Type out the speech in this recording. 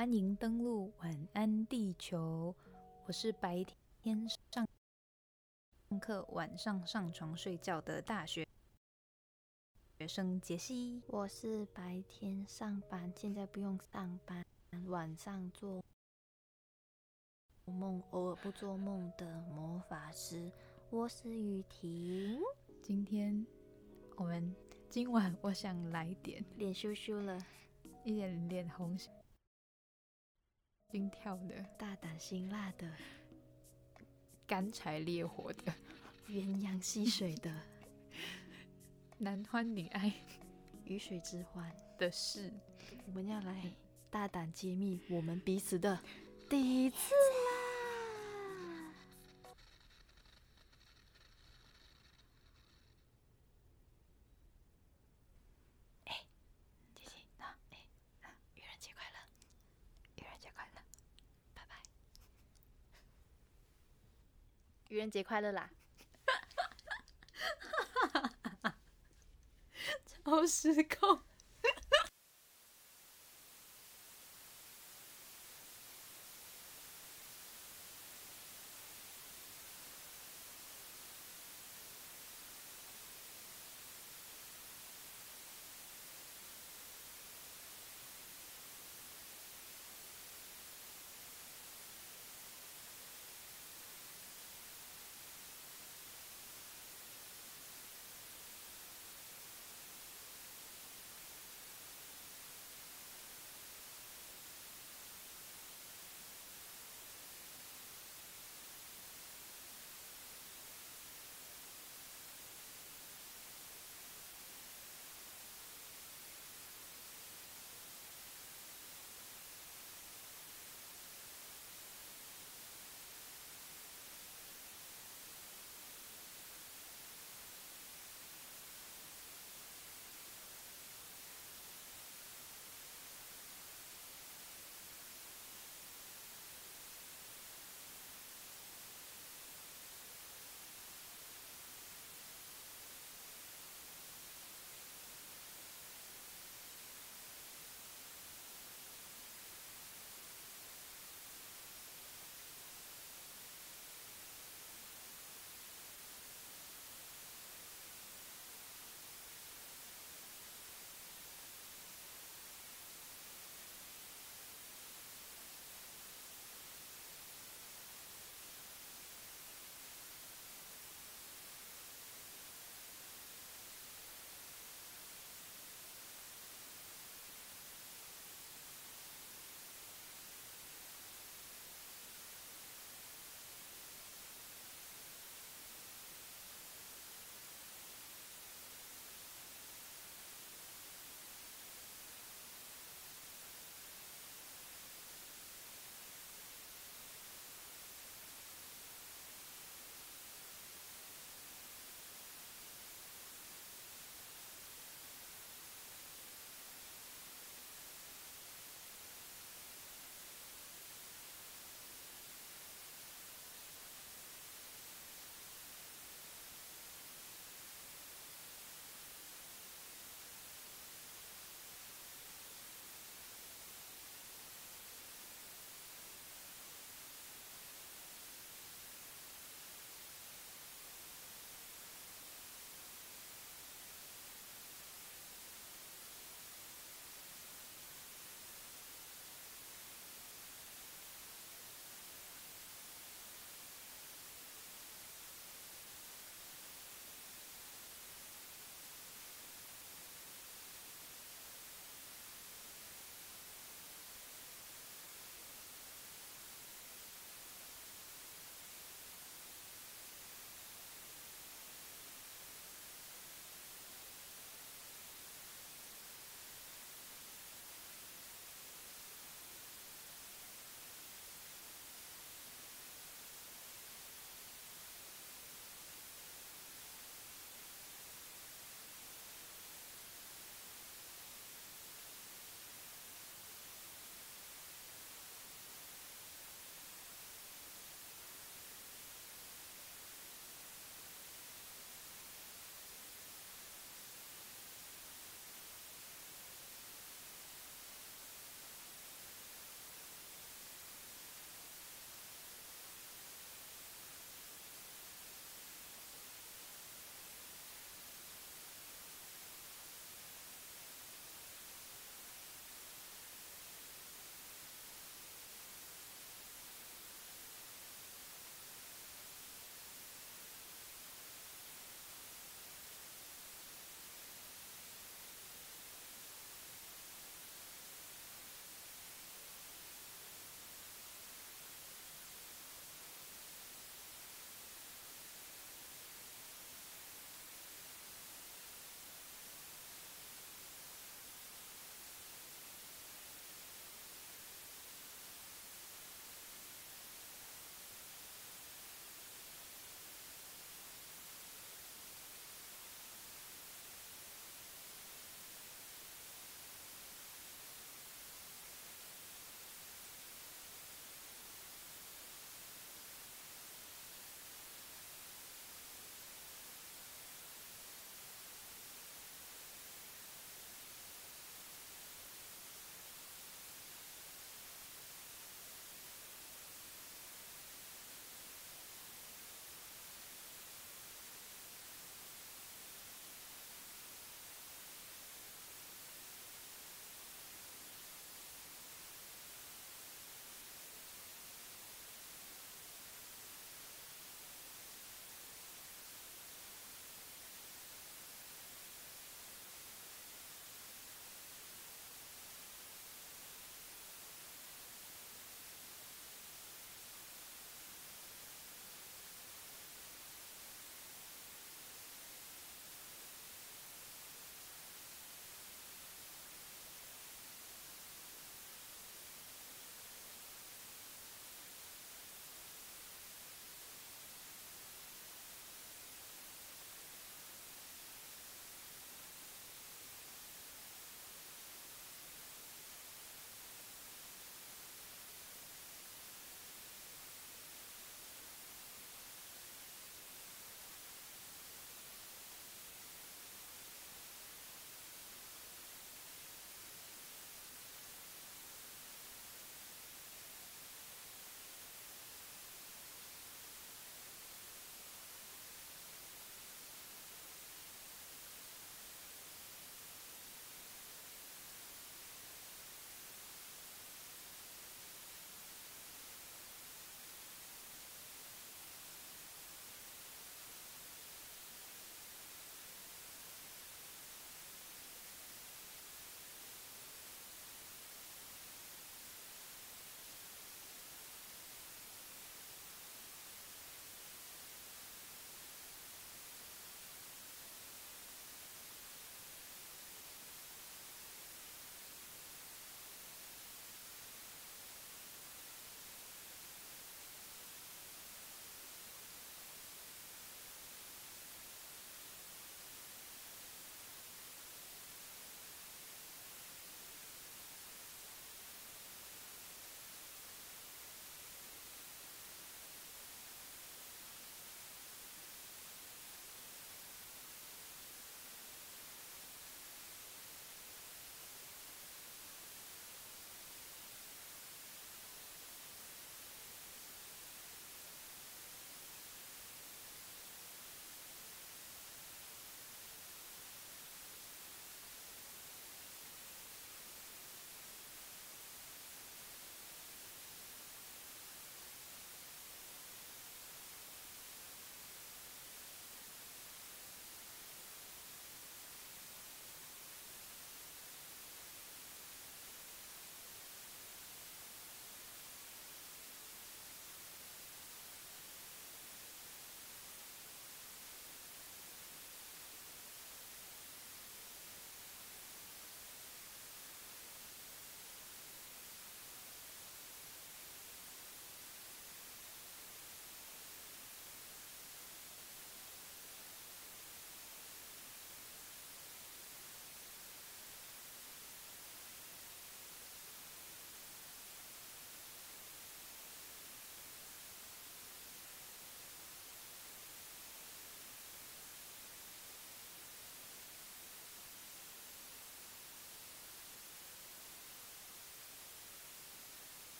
欢迎登录晚安地球。我是白天上课、晚上上床睡觉的大学学生杰西。我是白天上班，现在不用上班，晚上做梦，偶尔不做梦的魔法师。我是雨婷。今天我们今晚我想来点脸羞羞了，一点脸红心跳的、大胆辛辣的、干柴烈火的、鸳鸯戏水的、男欢女爱鱼水之欢的事，我们要来大胆揭秘我们彼此的第一次啦！哎，姐姐，那哎，愚人节快乐！愚人节快乐！拜拜！愚人节快乐啦！超失控。